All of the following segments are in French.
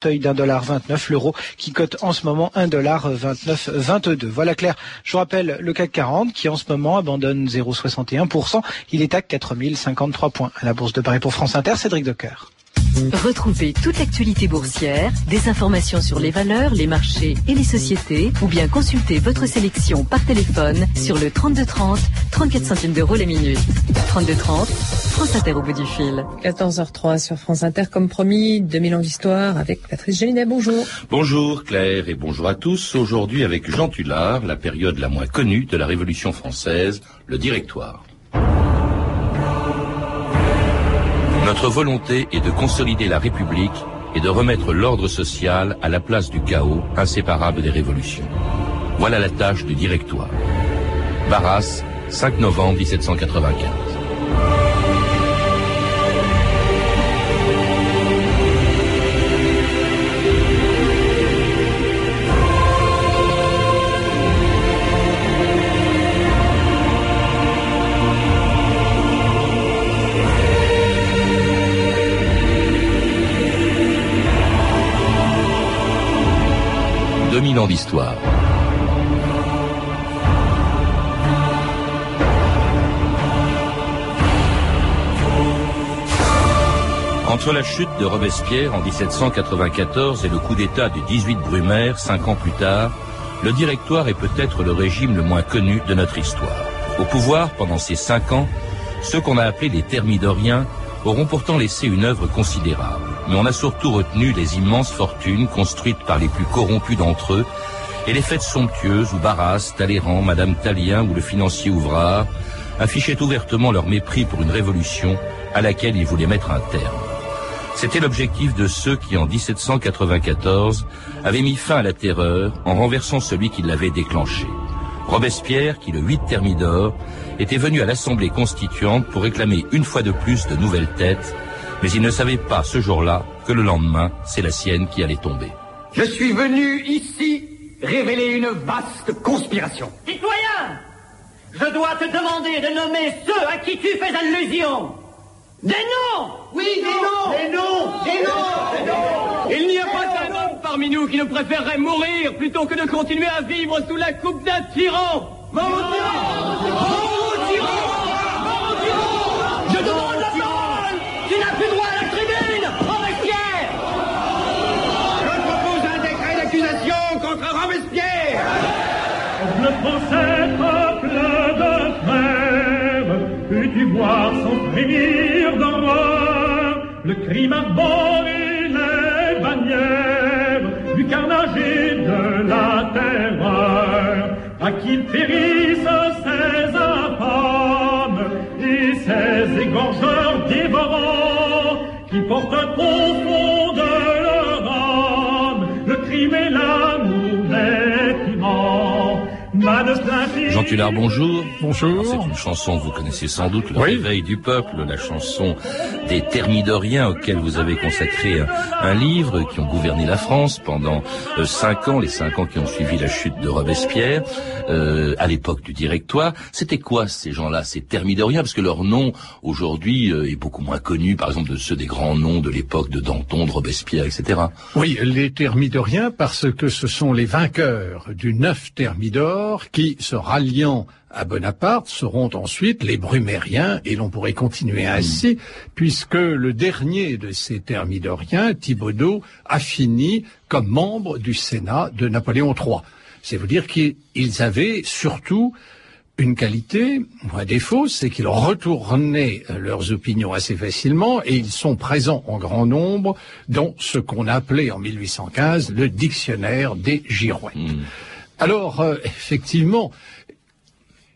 d'un dollar 29, l'euro qui cote en ce moment 1 dollar 29 22. Voilà clair. Je vous rappelle le CAC 40 qui en ce moment abandonne 0,61%. Il est à 4053 points. À la Bourse de Paris pour France Inter, Cédric Docker. Retrouvez toute l'actualité boursière, des informations sur les valeurs, les marchés et les sociétés, ou bien consultez votre sélection par téléphone sur le 3230, 34 centimes d'euros la minute. 3230, France Inter au bout du fil. 14h03 sur France Inter, comme promis, 2000 ans d'histoire avec Patrice Gélinet. Bonjour. Bonjour Claire et bonjour à tous. Aujourd'hui avec Jean Tullard, la période la moins connue de la Révolution française, le Directoire. Notre volonté est de consolider la République et de remettre l'ordre social à la place du chaos inséparable des révolutions. Voilà la tâche du directoire. Barras, 5 novembre 1795. 2000 ans d'histoire. Entre la chute de Robespierre en 1794 et le coup d'État du 18 Brumaire, cinq ans plus tard, le Directoire est peut-être le régime le moins connu de notre histoire. Au pouvoir, pendant ces cinq ans, ceux qu'on a appelés les Thermidoriens auront pourtant laissé une œuvre considérable. Mais on a surtout retenu les immenses fortunes construites par les plus corrompus d'entre eux et les fêtes somptueuses où Barras, Talleyrand, Madame Talien ou le financier Ouvrard affichaient ouvertement leur mépris pour une révolution à laquelle ils voulaient mettre un terme. C'était l'objectif de ceux qui, en 1794, avaient mis fin à la terreur en renversant celui qui l'avait déclenchée. Robespierre, qui le 8 Thermidor, était venu à l'Assemblée constituante pour réclamer une fois de plus de nouvelles têtes, mais il ne savait pas ce jour-là que le lendemain, c'est la sienne qui allait tomber. Je suis venu ici révéler une vaste conspiration. Citoyen, je dois te demander de nommer ceux à qui tu fais allusion. Des noms! Oui, des noms. Des noms. Des noms! Il n'y a pas qu'un homme parmi nous qui ne préférerait mourir plutôt que de continuer à vivre sous la coupe d'un tyran Le français peuple de frères, peux-tu voir sans frémir d'horreur le crime aboli les bannières du carnage et de la terreur à qui périssent ces infâmes et ces égorgeurs dévorants qui portent au fond Jean Tullard, bonjour. Bonjour. C'est une chanson que vous connaissez sans doute, Le Oui. réveil du peuple, la chanson des Thermidoriens auxquels vous avez consacré un, livre qui ont gouverné la France pendant euh, cinq ans, les cinq ans qui ont suivi la chute de Robespierre, euh, à l'époque du Directoire. C'était quoi ces gens-là, ces Thermidoriens? Parce que leur nom aujourd'hui euh, est beaucoup moins connu, par exemple, de ceux des grands noms de l'époque de Danton, de Robespierre, etc. Oui, les Thermidoriens, parce que ce sont les vainqueurs du neuf Thermidor qui, se ralliant à Bonaparte, seront ensuite les Brumériens, et l'on pourrait continuer ainsi, puisque le dernier de ces Thermidoriens, Thibaudot, a fini comme membre du Sénat de Napoléon III. C'est vous dire qu'ils avaient surtout une qualité, ou un défaut, c'est qu'ils retournaient leurs opinions assez facilement et ils sont présents en grand nombre dans ce qu'on appelait en 1815 le dictionnaire des girouettes. Alors, euh, effectivement,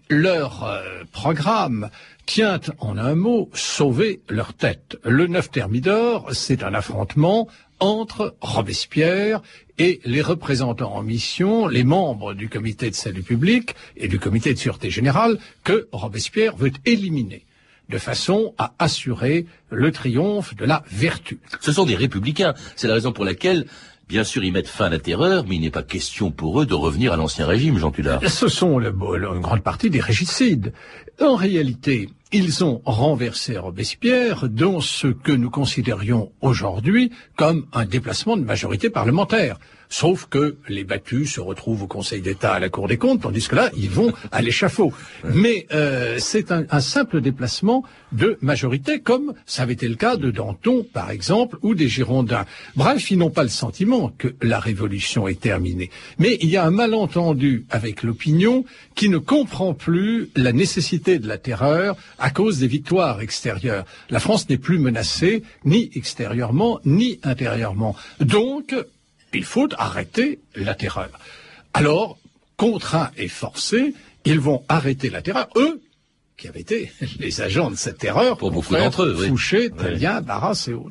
leur euh, programme tient en un mot sauver leur tête. Le 9 Thermidor, c'est un affrontement entre Robespierre et les représentants en mission, les membres du comité de salut public et du comité de sûreté générale que Robespierre veut éliminer de façon à assurer le triomphe de la vertu. Ce sont des républicains. C'est la raison pour laquelle, bien sûr, ils mettent fin à la terreur, mais il n'est pas question pour eux de revenir à l'ancien régime, Jean Tullard. Ce sont le- une grande partie des régicides. En réalité, ils ont renversé Robespierre dans ce que nous considérions aujourd'hui comme un déplacement de majorité parlementaire. Sauf que les battus se retrouvent au Conseil d'État à la Cour des comptes, tandis que là, ils vont à l'échafaud. Mais euh, c'est un, un, simple déplacement de majorité, comme ça avait été le cas de Danton, par exemple, ou des Girondins. Bref, ils n'ont pas le sentiment que la révolution est terminée. Mais il y a un malentendu avec l'opinion qui ne comprend plus la nécessité de la terreur à cause des victoires extérieures. La France n'est plus menacée, ni extérieurement, ni intérieurement. Donc, il faut arrêter la terreur. Alors, contraints et forcés, ils vont arrêter la terreur, eux, qui avaient été les agents de cette terreur pour beaucoup d'entre eux, Fouché, oui. Barras et autres.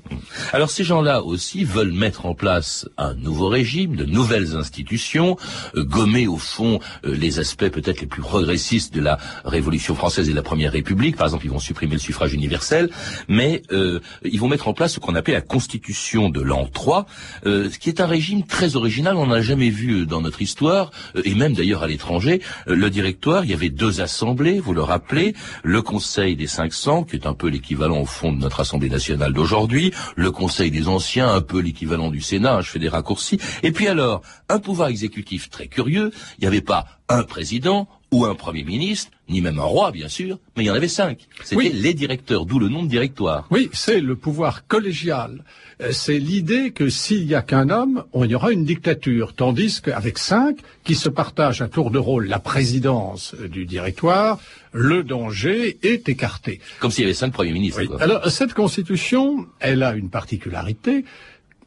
Alors ces gens-là aussi veulent mettre en place un nouveau régime, de nouvelles institutions, euh, gommer au fond euh, les aspects peut-être les plus progressistes de la Révolution française et de la Première République. Par exemple, ils vont supprimer le suffrage universel, mais euh, ils vont mettre en place ce qu'on appelle la Constitution de l'an 3, euh, ce qui est un régime très original. On n'a jamais vu dans notre histoire, et même d'ailleurs à l'étranger, le directoire. Il y avait deux assemblées, vous le rappelez le Conseil des 500, qui est un peu l'équivalent au fond de notre Assemblée nationale d'aujourd'hui, le Conseil des anciens, un peu l'équivalent du Sénat, je fais des raccourcis, et puis alors, un pouvoir exécutif très curieux, il n'y avait pas un président ou un Premier ministre, ni même un roi, bien sûr, mais il y en avait cinq. C'était oui. les directeurs, d'où le nom de directoire. Oui, c'est le pouvoir collégial. C'est l'idée que s'il n'y a qu'un homme, on y aura une dictature, tandis qu'avec cinq, qui se partagent à tour de rôle la présidence du directoire, le danger est écarté. Comme s'il y avait cinq premiers ministres. Oui. Alors, cette constitution, elle a une particularité,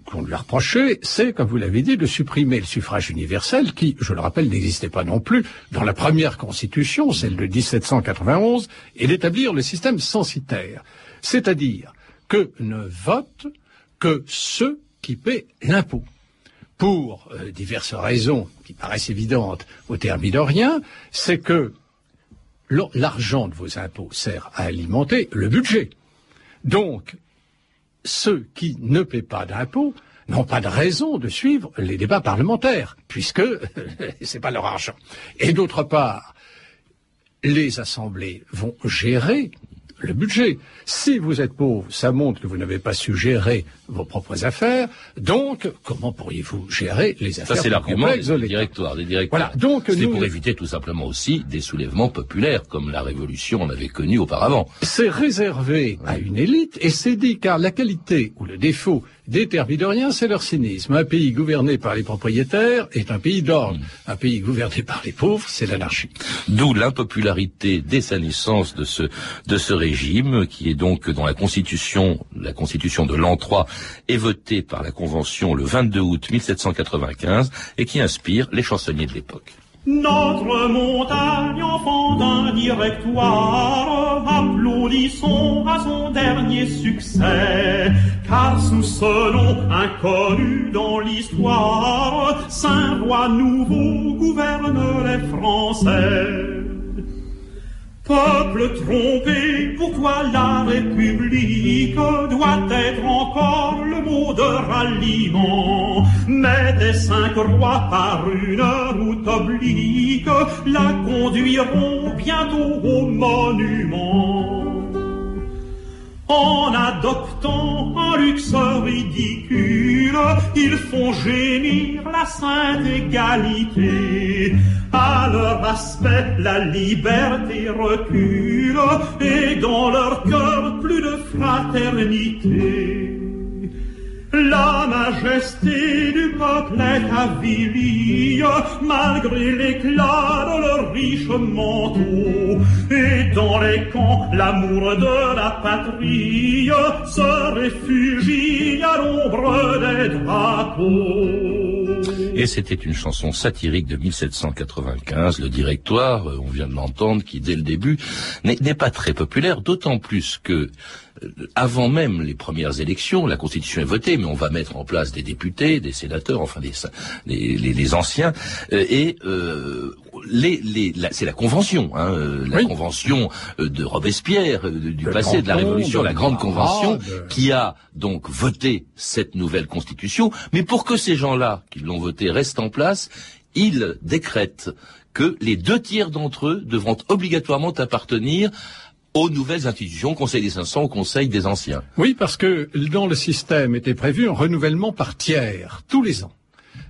qu'on lui a reproché, c'est, comme vous l'avez dit, de supprimer le suffrage universel qui, je le rappelle, n'existait pas non plus dans la première constitution, celle de 1791, et d'établir le système censitaire. C'est-à-dire que ne votent que ceux qui paient l'impôt. Pour euh, diverses raisons qui paraissent évidentes au thermidorien, c'est que l'argent de vos impôts sert à alimenter le budget. Donc, ceux qui ne paient pas d'impôts n'ont pas de raison de suivre les débats parlementaires, puisque c'est pas leur argent. Et d'autre part, les assemblées vont gérer le budget. Si vous êtes pauvre, ça montre que vous n'avez pas su gérer vos propres affaires. Donc, comment pourriez-vous gérer les affaires Ça, c'est l'argument des, des directoires. Des directoires. Voilà. Donc, c'est nous... pour éviter tout simplement aussi des soulèvements populaires, comme la Révolution en avait connu auparavant. C'est réservé à une élite et c'est dit car la qualité ou le défaut des thermidoriens, c'est leur cynisme. Un pays gouverné par les propriétaires est un pays d'ordre. Mmh. Un pays gouverné par les pauvres, c'est l'anarchie. D'où l'impopularité dès sa naissance de ce, de ce régime, qui est donc dans la Constitution, la Constitution de l'an 3, est votée par la Convention le 22 août 1795 et qui inspire les chansonniers de l'époque. Notre montagne, enfant d'un directoire, applaudissons à son dernier succès, car sous ce nom inconnu dans l'histoire, Saint Roi nouveau gouverne les Français. Peuple trompé, pourquoi la République doit être encore de ralliement Mais des cinq rois par une route oblique la conduiront bientôt au monument. En adoptant un luxe ridicule, ils font gémir la sainte égalité. À leur aspect, la liberté recule, et dans leur cœur, plus de fraternité. La majesté du peuple est avilie, malgré l'éclat de leur riche manteau. Et dans les camps, l'amour de la patrie se réfugie à l'ombre des drapeaux. Et c'était une chanson satirique de 1795, le directoire, on vient de l'entendre, qui dès le début n'est pas très populaire, d'autant plus que avant même les premières élections, la Constitution est votée, mais on va mettre en place des députés, des sénateurs, enfin des, les, anciens, euh, et euh, les, les, la, c'est la Convention, hein, euh, la Oui. Convention euh, de Robespierre, euh, du passé de la Révolution, de la Grande Convention, de- qui a donc voté cette nouvelle Constitution. Mais pour que ces gens-là, qui l'ont votée, restent en place, il décrète que les deux tiers d'entre eux devront obligatoirement appartenir aux nouvelles institutions, Conseil des 500, au Conseil des anciens. Oui, parce que dans le système était prévu un renouvellement par tiers, tous les ans.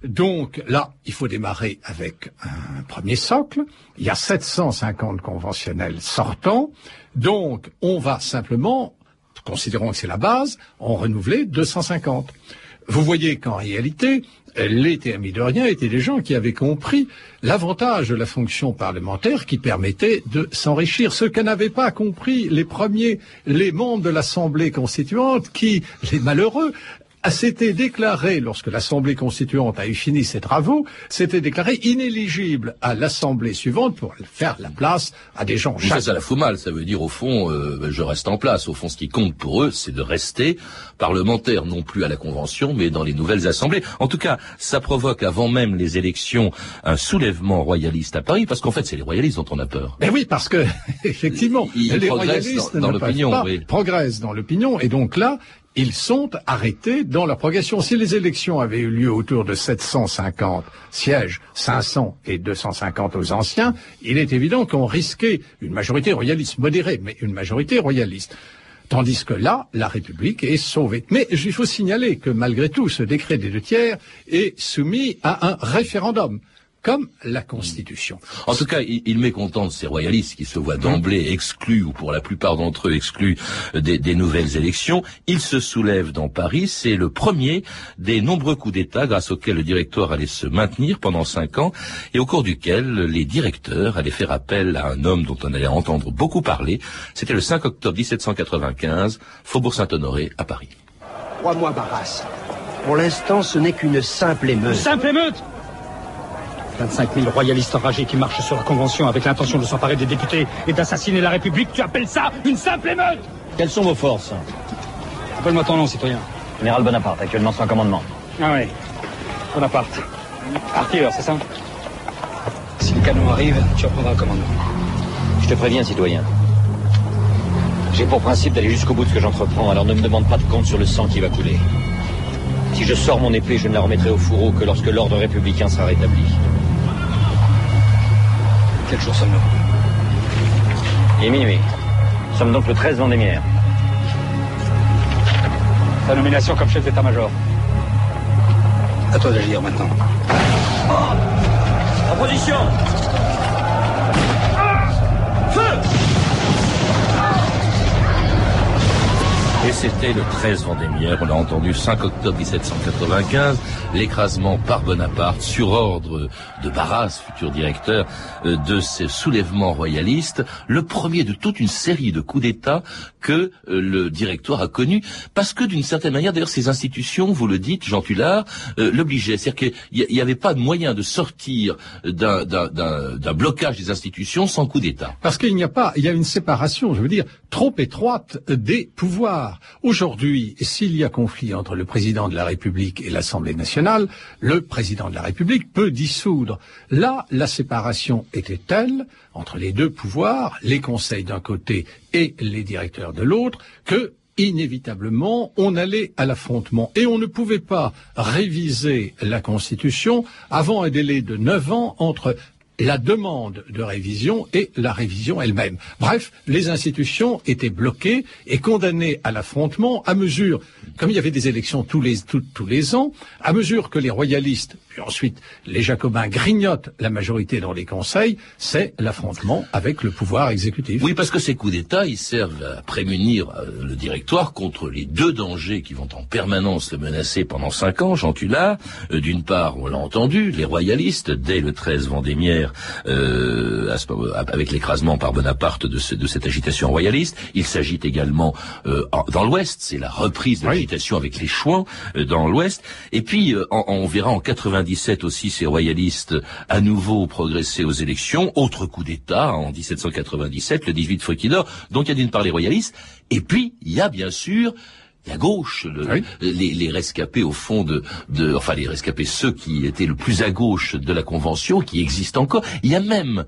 Donc là, il faut démarrer avec un premier socle. Il y a 750 conventionnels sortants. Donc on va simplement, considérons que c'est la base, en renouveler 250. Vous voyez qu'en réalité, les thermidoriens étaient des gens qui avaient compris l'avantage de la fonction parlementaire qui permettait de s'enrichir. Ce que n'avaient pas compris les premiers, les membres de l'Assemblée constituante, qui, les malheureux, s'était déclaré, lorsque l'Assemblée constituante a eu fini ses travaux, s'était déclaré inéligible à l'Assemblée suivante pour faire la place à des gens. Ça, ça la fout mal. Ça veut dire, au fond, euh, je reste en place. Au fond, ce qui compte pour eux, c'est de rester parlementaire, non plus à la Convention, mais dans les nouvelles assemblées. En tout cas, ça provoque, avant même les élections, un soulèvement royaliste à Paris, parce qu'en fait, c'est les royalistes dont on a peur. Mais oui, parce que, effectivement, les royalistes dans, l'opinion, oui. progressent dans l'opinion, et donc là, ils sont arrêtés dans leur progression. Si les élections avaient eu lieu autour de 750 sièges, 500 et 250 aux anciens, il est évident qu'on risquait une majorité royaliste modérée, mais une majorité royaliste. Tandis que là, la République est sauvée. Mais il faut signaler que malgré tout, ce décret des deux tiers est soumis à un référendum comme la Constitution. En tout cas, il, mécontente ces royalistes qui se voient d'emblée exclus, ou pour la plupart d'entre eux exclus, des, nouvelles élections. Il se soulève dans Paris. C'est le premier des nombreux coups d'État grâce auxquels le directoire allait se maintenir pendant cinq ans et au cours duquel les directeurs allaient faire appel à un homme dont on allait entendre beaucoup parler. C'était le 5 octobre 1795, Faubourg Saint-Honoré, à Paris. Crois-moi, Barras. Pour l'instant, ce n'est qu'une simple émeute. simple émeute 25 000 royalistes enragés qui marchent sur la Convention avec l'intention de s'emparer des députés et d'assassiner la République, tu appelles ça une simple émeute Quelles sont vos forces? Appelle-moi ton nom, citoyen. Général Bonaparte, actuellement sans commandement. Ah oui, Bonaparte. Artilleur, c'est ça? Si le canon arrive, tu reprendras le commandement. Je te préviens, citoyen. J'ai pour principe d'aller jusqu'au bout de ce que j'entreprends, alors ne me demande pas de compte sur le sang qui va couler. Si je sors mon épée, je ne la remettrai au fourreau que lorsque l'ordre républicain sera rétabli. Quel jour sommes-nous Il est minuit. Nous sommes donc le 13 Vendémiaire. Ta nomination comme chef d'état-major. À toi d'agir maintenant. En position Et c'était le 13 Vendémiaire, on l'a entendu, 5 octobre 1795, l'écrasement par Bonaparte sur ordre de Barras, futur directeur euh, de ce soulèvement royaliste, le premier de toute une série de coups d'État que euh, le directoire a connu, parce que d'une certaine manière, d'ailleurs, ces institutions, vous le dites, Jean Tullard, euh, l'obligeaient. C'est-à-dire qu'il n'y avait pas de moyen de sortir d'un blocage des institutions sans coup d'État. Parce qu'il n'y a pas, il y a une séparation, je veux dire, trop étroite des pouvoirs. Aujourd'hui, s'il y a conflit entre le président de la République et l'Assemblée nationale, le président de la République peut dissoudre. Là, la séparation était telle entre les deux pouvoirs, les conseils d'un côté et les directeurs de l'autre, que inévitablement, on allait à l'affrontement. Et on ne pouvait pas réviser la Constitution avant un délai de neuf ans entre la demande de révision et la révision elle-même. Bref, les institutions étaient bloquées et condamnées à l'affrontement à mesure, comme il y avait des élections tous les, ans, à mesure que les royalistes, puis ensuite les jacobins grignotent la majorité dans les conseils, c'est l'affrontement avec le pouvoir exécutif. Oui, parce que ces coups d'État, ils servent à prémunir euh, le directoire contre les deux dangers qui vont en permanence le menacer pendant cinq ans, Jean. Euh, d'une part, on l'a entendu, les royalistes, dès le 13 Vendémiaire, euh, avec l'écrasement par Bonaparte de, cette agitation royaliste. Il s'agit également euh, dans l'Ouest, c'est la reprise de l'agitation avec les Chouans euh, dans l'Ouest. Et puis on verra en 97 aussi ces royalistes à nouveau progresser aux élections. Autre coup d'État en 1797, le 18 Fruquidor, donc il y a d'une part les royalistes, et puis il y a bien sûr la gauche, les, rescapés au fond de, de, enfin les rescapés, ceux qui étaient le plus à gauche de la Convention, qui existent encore. Il y a même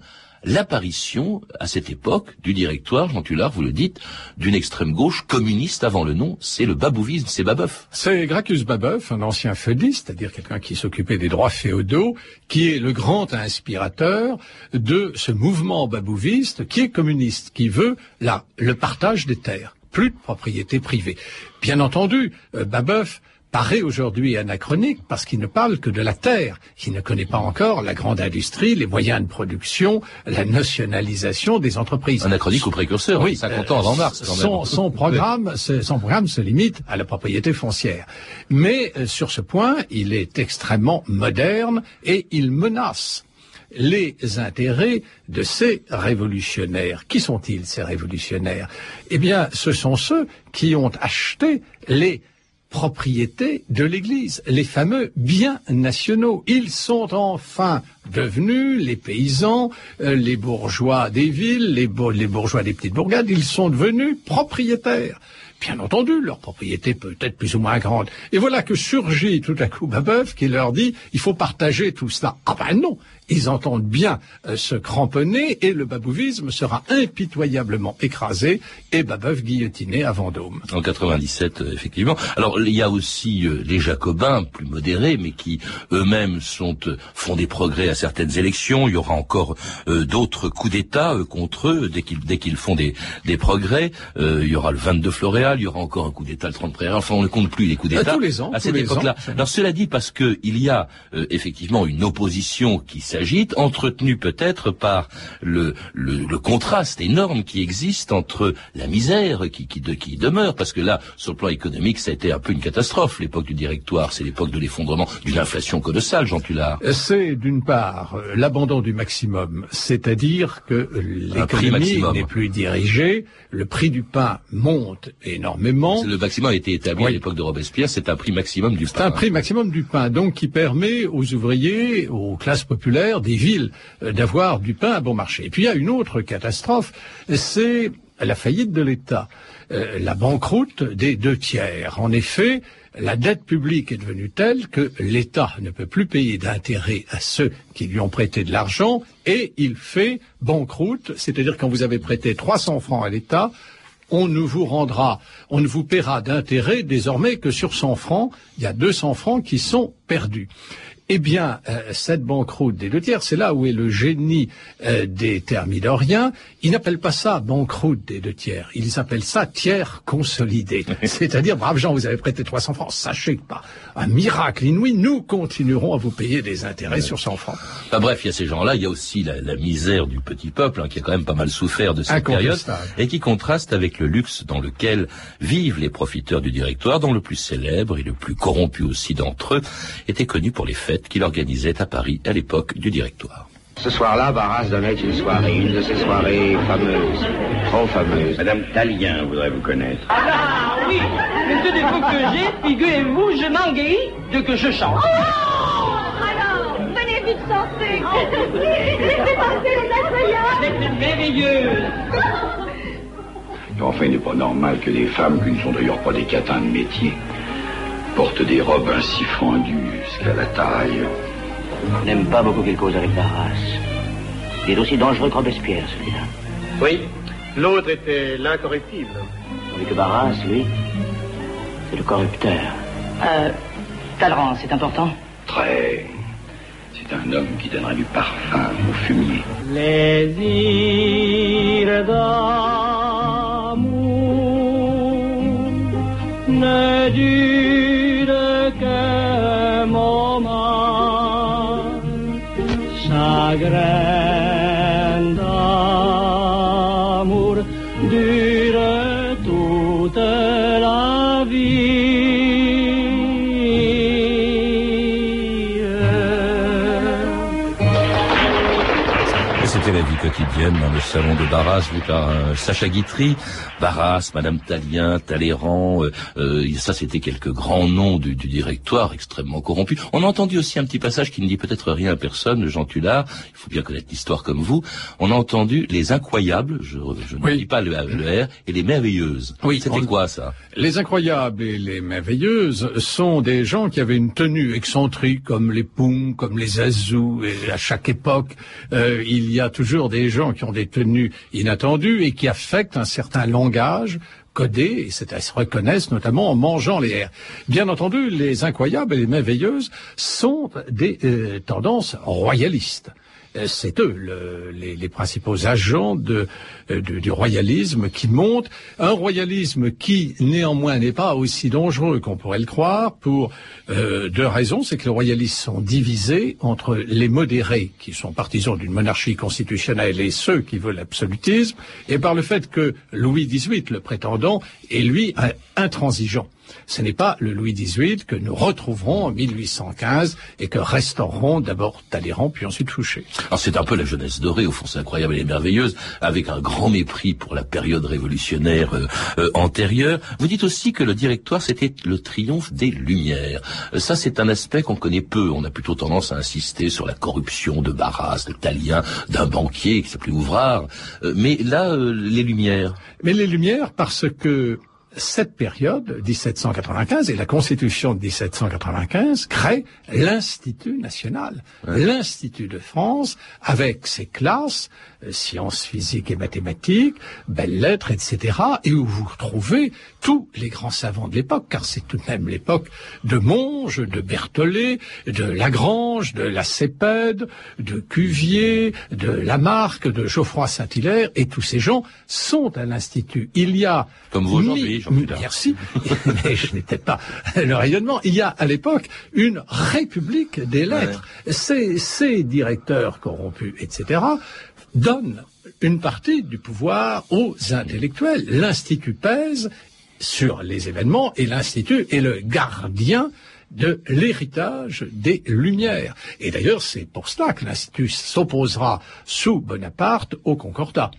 l'apparition, à cette époque, du directoire, Jean Tullard, vous le dites, d'une extrême gauche communiste avant le nom, c'est le babouvisme, c'est Babeuf. C'est Gracchus Babeuf, un ancien feudiste, c'est-à-dire quelqu'un qui s'occupait des droits féodaux, qui est le grand inspirateur de ce mouvement babouviste qui est communiste, qui veut la, le partage des terres, plus de propriété privée. Bien entendu, euh, Babeuf paraît aujourd'hui anachronique parce qu'il ne parle que de la terre. Il ne connaît pas encore la grande industrie, les moyens de production, la nationalisation des entreprises. Anachronique ou précurseur, oui, 50 ans avant son, programme, son programme se limite à la propriété foncière. Mais euh, sur ce point, il est extrêmement moderne et il menace les intérêts de ces révolutionnaires. Qui sont-ils, ces révolutionnaires? Eh bien, ce sont ceux qui ont acheté les propriétés de l'Église, les fameux biens nationaux. Ils sont enfin devenus les paysans, euh, les bourgeois des villes, les, les bourgeois des petites bourgades, ils sont devenus propriétaires. Bien entendu, leur propriété peut être plus ou moins grande. Et voilà que surgit tout à coup Babeuf qui leur dit il faut partager tout cela. Ah ben non, ils entendent bien euh, se cramponner et le babouvisme sera impitoyablement écrasé et Babeuf guillotiné à Vendôme. En 97, euh, effectivement. Alors il y a aussi euh, les Jacobins plus modérés, mais qui eux-mêmes font des progrès à certaines élections. Il y aura encore d'autres coups d'État contre eux dès qu'ils dès qu'ils font des, des progrès. il y aura le 22 Floréal, il y aura encore un coup d'État le 30 Prairial. Enfin, on ne compte plus les coups d'État tous les ans, à cette époque-là. Alors cela dit, parce que il y a effectivement une opposition qui s'agite, entretenu peut-être par le, le, contraste énorme qui existe entre la misère qui, qui, qui demeure, parce que là, sur le plan économique, ça a été un peu une catastrophe, l'époque du directoire, c'est l'époque de l'effondrement, d'une inflation colossale, Jean Tullard. C'est d'une part euh, l'abandon du maximum, c'est-à-dire que l'économie n'est plus dirigée, le prix du pain monte énormément. Le maximum a été établi à l'époque de Robespierre, c'est un prix maximum du pain. C'est un prix maximum du pain, donc qui permet aux ouvriers, aux classes populaires, des villes euh, d'avoir du pain à bon marché. Et puis il y a une autre catastrophe, c'est la faillite de l'État, euh, la banqueroute des deux tiers. En effet, la dette publique est devenue telle que l'État ne peut plus payer d'intérêt à ceux qui lui ont prêté de l'argent et il fait banqueroute, c'est-à-dire quand vous avez prêté 300 francs à l'État, on ne vous rendra, on ne vous paiera d'intérêt désormais que sur 100 francs, il y a 200 francs qui sont perdus. Eh bien, euh, cette banqueroute des deux tiers, c'est là où est le génie euh, des thermidoriens. Ils n'appellent pas ça banqueroute des deux tiers, ils appellent ça tiers consolidé. C'est-à-dire, braves gens, vous avez prêté 300 francs, sachez que pas un miracle inouï, nous continuerons à vous payer des intérêts sur 100 francs. bref, il y a ces gens-là, il y a aussi la, misère du petit peuple, hein, qui a quand même pas mal souffert de cette période, et qui contraste avec le luxe dans lequel vivent les profiteurs du directoire, dont le plus célèbre et le plus corrompu aussi d'entre eux était connu pour les fêtes qu'il organisait à Paris à l'époque du directoire. Ce soir-là, Barras donnait une soirée, une de ces soirées fameuses, trop fameuses. Madame Talien voudrait vous connaître. Ah oui Le seul défaut que j'ai, figurez-vous, je m'engueille de que je chante. Oh Alors, venez vite chanter Laissez passer les C'est merveilleuse Enfin, il n'est pas normal que des femmes, qui ne sont d'ailleurs pas des catins de métier, porte des robes ainsi fendues jusqu'à la taille. Je n'aime pas beaucoup qu'il cause avec Barras. Il est aussi dangereux que Robespierre, celui-là. Oui, l'autre était l'incorruptible. Tandis que Barras, lui, c'est le corrupteur. Euh, Talleyrand, c'est important Très. C'est un homme qui donnera du parfum au fumier. Les îles d'amour ne durent quotidienne dans le salon de Barras vu par euh, Sacha Guitry. Barras, Madame Talien, Talleyrand, euh, euh, ça c'était quelques grands noms du, directoire extrêmement corrompus. On a entendu aussi un petit passage qui ne dit peut-être rien à personne, Jean Tullard, il faut bien connaître l'histoire comme vous. On a entendu les incroyables, je, ne dis pas le, R, et les merveilleuses. Oui, c'était quoi ça? Les incroyables et les merveilleuses sont des gens qui avaient une tenue excentrique comme les Poum, comme les Azous, et à chaque époque, il y a toujours des gens qui ont des tenues inattendues et qui affectent un certain langage codé, et c'est à se reconnaissent notamment en mangeant les airs. Bien entendu, les incroyables et les merveilleuses sont des euh, tendances royalistes. Euh, c'est eux le, les, principaux agents euh, du royalisme qui montent. Un royalisme qui, néanmoins, n'est pas aussi dangereux qu'on pourrait le croire pour euh, deux raisons. C'est que les royalistes sont divisés entre les modérés, qui sont partisans d'une monarchie constitutionnelle, et ceux qui veulent l'absolutisme, et par le fait que Louis XVIII, le prétendant, est lui intransigeant. Ce n'est pas le Louis XVIII que nous retrouverons en 1815 et que restaureront d'abord Talleyrand puis ensuite Fouché. Alors c'est un peu la jeunesse dorée, au fond c'est incroyable et merveilleuse, avec un grand mépris pour la période révolutionnaire euh, euh, antérieure. Vous dites aussi que le directoire c'était le triomphe des Lumières. Euh, ça c'est un aspect qu'on connaît peu. On a plutôt tendance à insister sur la corruption de Barras, de Talien, d'un banquier qui s'appelait Ouvrard. Euh, mais là, euh, les Lumières. Mais les Lumières parce que cette période, 1795, et la Constitution de 1795 crée l'Institut national, ouais. l'Institut de France, avec ses classes, euh, sciences physiques et mathématiques, belles lettres, etc., et où vous retrouvez tous les grands savants de l'époque, car c'est tout de même l'époque de Monge, de Berthollet, de Lagrange, de Lacépède, de Cuvier, de Lamarck, de Geoffroy Saint-Hilaire, et tous ces gens sont à l'Institut. Il y a... Comme vous aujourd'hui, Merci, mais je n'étais pas le rayonnement. Il y a à l'époque une république des lettres. Ouais. Ces, ces directeurs corrompus, etc., donnent une partie du pouvoir aux intellectuels. L'Institut pèse sur les événements et l'Institut est le gardien de l'héritage des Lumières. Et d'ailleurs, c'est pour cela que l'Institut s'opposera sous Bonaparte au Concordat.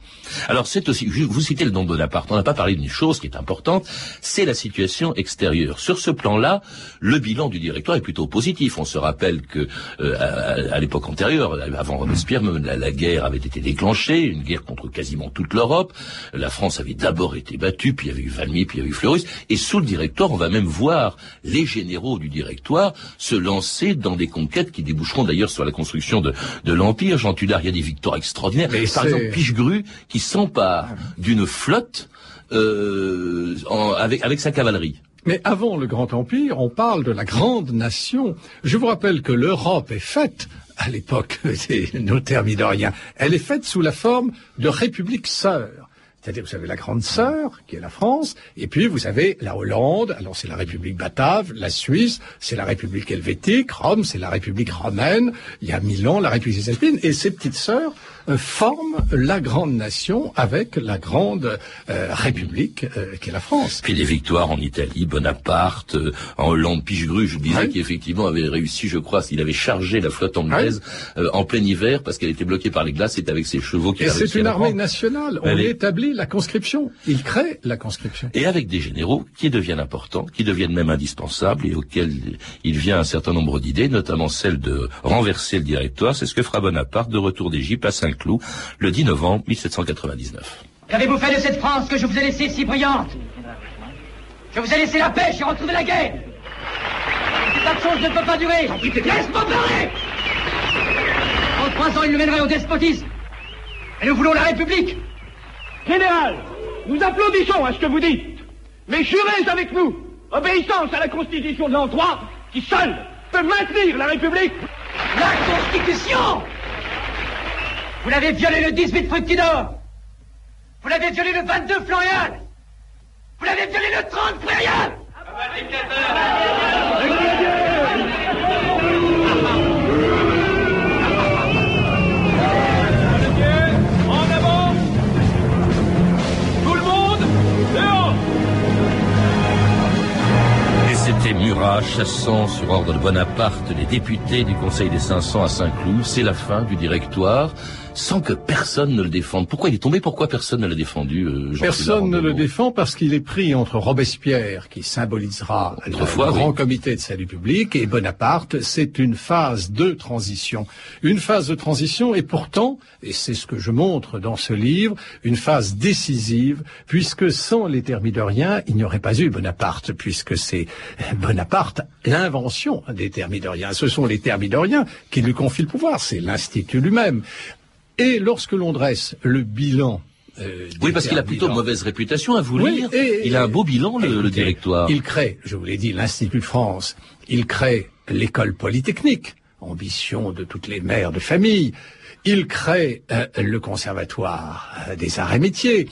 Alors, c'est aussi, vous citez le nom de Bonaparte, on n'a pas parlé d'une chose qui est importante, c'est la situation extérieure. Sur ce plan-là, le bilan du directoire est plutôt positif. On se rappelle que euh, à, l'époque antérieure, avant Robespierre, la, la, guerre avait été déclenchée, une guerre contre quasiment toute l'Europe. La France avait d'abord été battue, puis il y avait eu Valmy, puis il y avait eu Fleurus. Et sous le directoire, on va même voir les généraux du directoire se lancer dans des conquêtes qui déboucheront d'ailleurs sur la construction de, de l'Empire. Jean Tudor, il y a des victoires extraordinaires. Mais Par exemple, Pichegru, qui s'empare d'une flotte euh, en, avec, avec sa cavalerie. Mais avant le Grand Empire, on parle de la grande nation. Je vous rappelle que l'Europe est faite à l'époque de nos thermidoriens. Elle est faite sous la forme de républiques sœurs. C'est-à-dire, vous avez la grande sœur, qui est la France, et puis vous avez la Hollande, alors c'est la République batave, la Suisse, c'est la République helvétique, Rome, c'est la République romaine, il y a Milan, la République cisalpine, et ces petites sœurs euh, forment la grande nation avec la grande euh, République euh, qui est la France. Puis les victoires en Italie, Bonaparte, euh, en Hollande, Pichegru, je disais oui. qui effectivement avait réussi, je crois, il avait chargé la flotte anglaise oui. en plein hiver parce qu'elle était bloquée par les glaces, c'est avec ses chevaux qu'il Et c'est une armée nationale, on établit la conscription. Il crée la conscription. Et avec des généraux qui deviennent importants, qui deviennent même indispensables et auxquels il vient un certain nombre d'idées, notamment celle de renverser le directoire. C'est ce que fera Bonaparte de retour d'Égypte à Saint-Cloud le 10 novembre 1799. Qu'avez-vous fait de cette France que je vous ai laissée si brillante? Je vous ai laissé la paix, j'ai retrouvé la guerre. Cette choses ne peut pas durer. Laisse-moi parler En trois ans, il nous mènerait au despotisme. Et nous voulons la République. Général, nous applaudissons à ce que vous dites, mais jurez avec nous, obéissance à la Constitution de l'an 3, qui seule peut maintenir la République. La Constitution! Vous l'avez violé le 18 Fructidor! Vous l'avez violé le 22 Florian! Vous l'avez violé le 30 Florian chassant sur ordre de Bonaparte les députés du Conseil des 500 à Saint-Cloud. C'est la fin du directoire sans que personne ne le défende. Pourquoi il est tombé? Pourquoi personne ne l'a défendu euh, Jean Personne ne le défend parce qu'il est pris entre Robespierre, qui symbolisera Autrefois, le grand oui. comité de salut public, et Bonaparte. C'est une phase de transition. Une phase de transition, et pourtant, et c'est ce que je montre dans ce livre, une phase décisive, puisque sans les thermidoriens, il n'y aurait pas eu Bonaparte, puisque c'est Bonaparte l'invention des thermidoriens. Ce sont les thermidoriens qui lui confient le pouvoir, c'est l'Institut lui-même. Et lorsque l'on dresse le bilan euh, oui, parce qu'il a plutôt mauvaise réputation à vous lire. il a un beau bilan, le, le, directoire. Il crée, je vous l'ai dit, l'Institut de France. Il crée l'école polytechnique, ambition de toutes les mères de famille. Il crée euh, le conservatoire euh, des arts et métiers.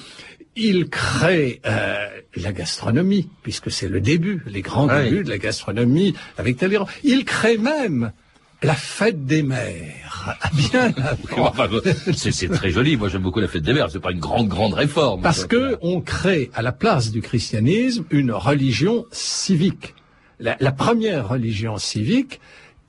Il crée euh, la gastronomie, puisque c'est le début, les grands débuts de la gastronomie avec Talleyrand. Il crée même la fête des mères. Ah, bien. c'est très joli. Moi, j'aime beaucoup la fête des mères. C'est pas une grande, grande réforme. Parce que on crée à la place du christianisme une religion civique. La, la première religion civique,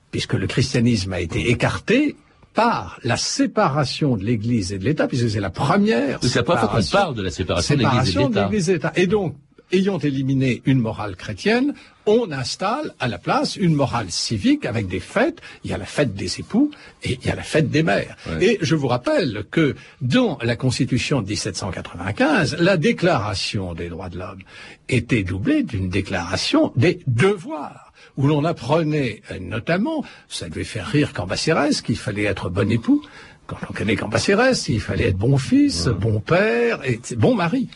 puisque le christianisme a été écarté, par la séparation de l'Église et de l'État, puisque c'est la première. C'est la première fois qu'on parle de la séparation, séparation de l'Église et de l'État. Et donc, ayant éliminé une morale chrétienne, on installe à la place une morale civique avec des fêtes. Il y a la fête des époux et il y a la fête des mères. Et je vous rappelle que dans la Constitution de 1795, la déclaration des droits de l'homme était doublée d'une déclaration des devoirs où l'on apprenait euh, notamment, ça devait faire rire Cambacérès, qu'il fallait être bon époux. Quand on connaît Cambacérès, il fallait être bon fils, bon père et bon mari.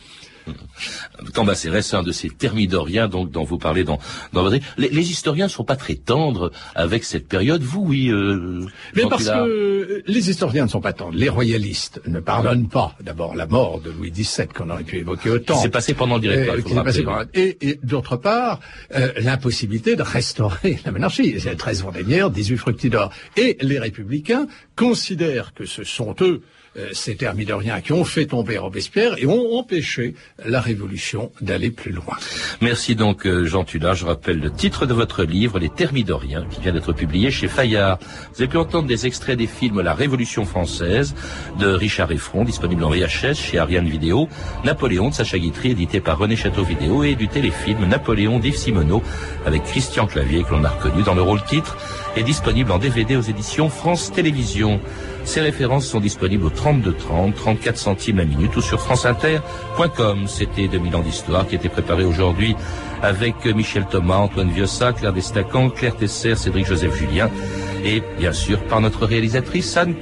Cambacérès, c'est un de ces thermidoriens donc, dont vous parlez dans, dans votre... Les, les historiens ne sont pas très tendres avec cette période. Vous, oui. Euh, Mais parce que les historiens ne sont pas tendres. Les royalistes ne pardonnent pas d'abord la mort de Louis XVII qu'on aurait pu évoquer autant. C'est passé pendant le directoire. Euh, et, et d'autre part, euh, l'impossibilité de restaurer la monarchie. C'est 13 Vendémiaire, 18 Fructidor. Et les républicains considèrent que ce sont eux euh, ces thermidoriens qui ont fait tomber Robespierre et ont empêché la révolution d'aller plus loin. Merci donc euh, Jean Tula. Je rappelle le titre de votre livre, Les Thermidoriens, qui vient d'être publié chez Fayard. Vous avez pu entendre des extraits des films La Révolution française de Richard Effron, disponible en VHS chez Ariane Vidéo, Napoléon de Sacha Guitry, édité par René Château Vidéo, et du téléfilm Napoléon d'Yves Simoneau, avec Christian Clavier, que l'on a reconnu dans le rôle titre, est disponible en DVD aux éditions France Télévisions. Ces références sont disponibles au 32 30, 34 centimes la minute ou sur franceinter.com. C'était 2000 ans d'histoire qui était préparé aujourd'hui avec Michel Thomas, Antoine Viossa, Claire Destacan, Claire Tesser, Cédric Joseph Julien et bien sûr par notre réalisatrice Anne